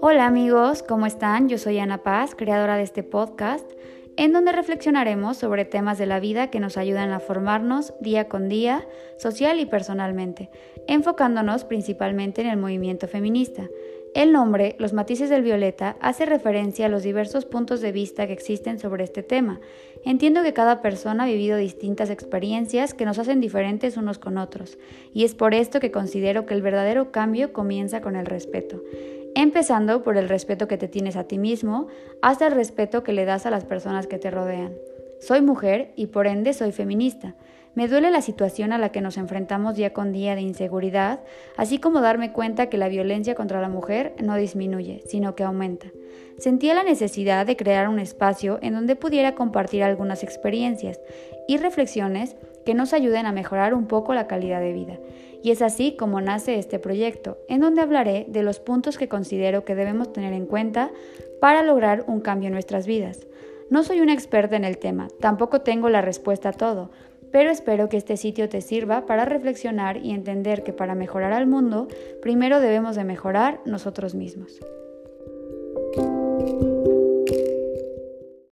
Hola amigos, ¿cómo están? Yo soy Ana Paz, creadora de este podcast, en donde reflexionaremos sobre temas de la vida que nos ayudan a formarnos día con día, social y personalmente, enfocándonos principalmente en el movimiento feminista. El nombre, Los matices del violeta, hace referencia a los diversos puntos de vista que existen sobre este tema. Entiendo que cada persona ha vivido distintas experiencias que nos hacen diferentes unos con otros, y es por esto que considero que el verdadero cambio comienza con el respeto empezando por el respeto que te tienes a ti mismo hasta el respeto que le das a las personas que te rodean. Soy mujer y por ende soy feminista. Me duele la situación a la que nos enfrentamos día con día de inseguridad, así como darme cuenta que la violencia contra la mujer no disminuye, sino que aumenta. Sentía la necesidad de crear un espacio en donde pudiera compartir algunas experiencias y reflexiones que nos ayuden a mejorar un poco la calidad de vida. Y es así como nace este proyecto, en donde hablaré de los puntos que considero que debemos tener en cuenta para lograr un cambio en nuestras vidas. No soy una experta en el tema, tampoco tengo la respuesta a todo, pero espero que este sitio te sirva para reflexionar y entender que para mejorar al mundo, primero debemos de mejorar nosotros mismos.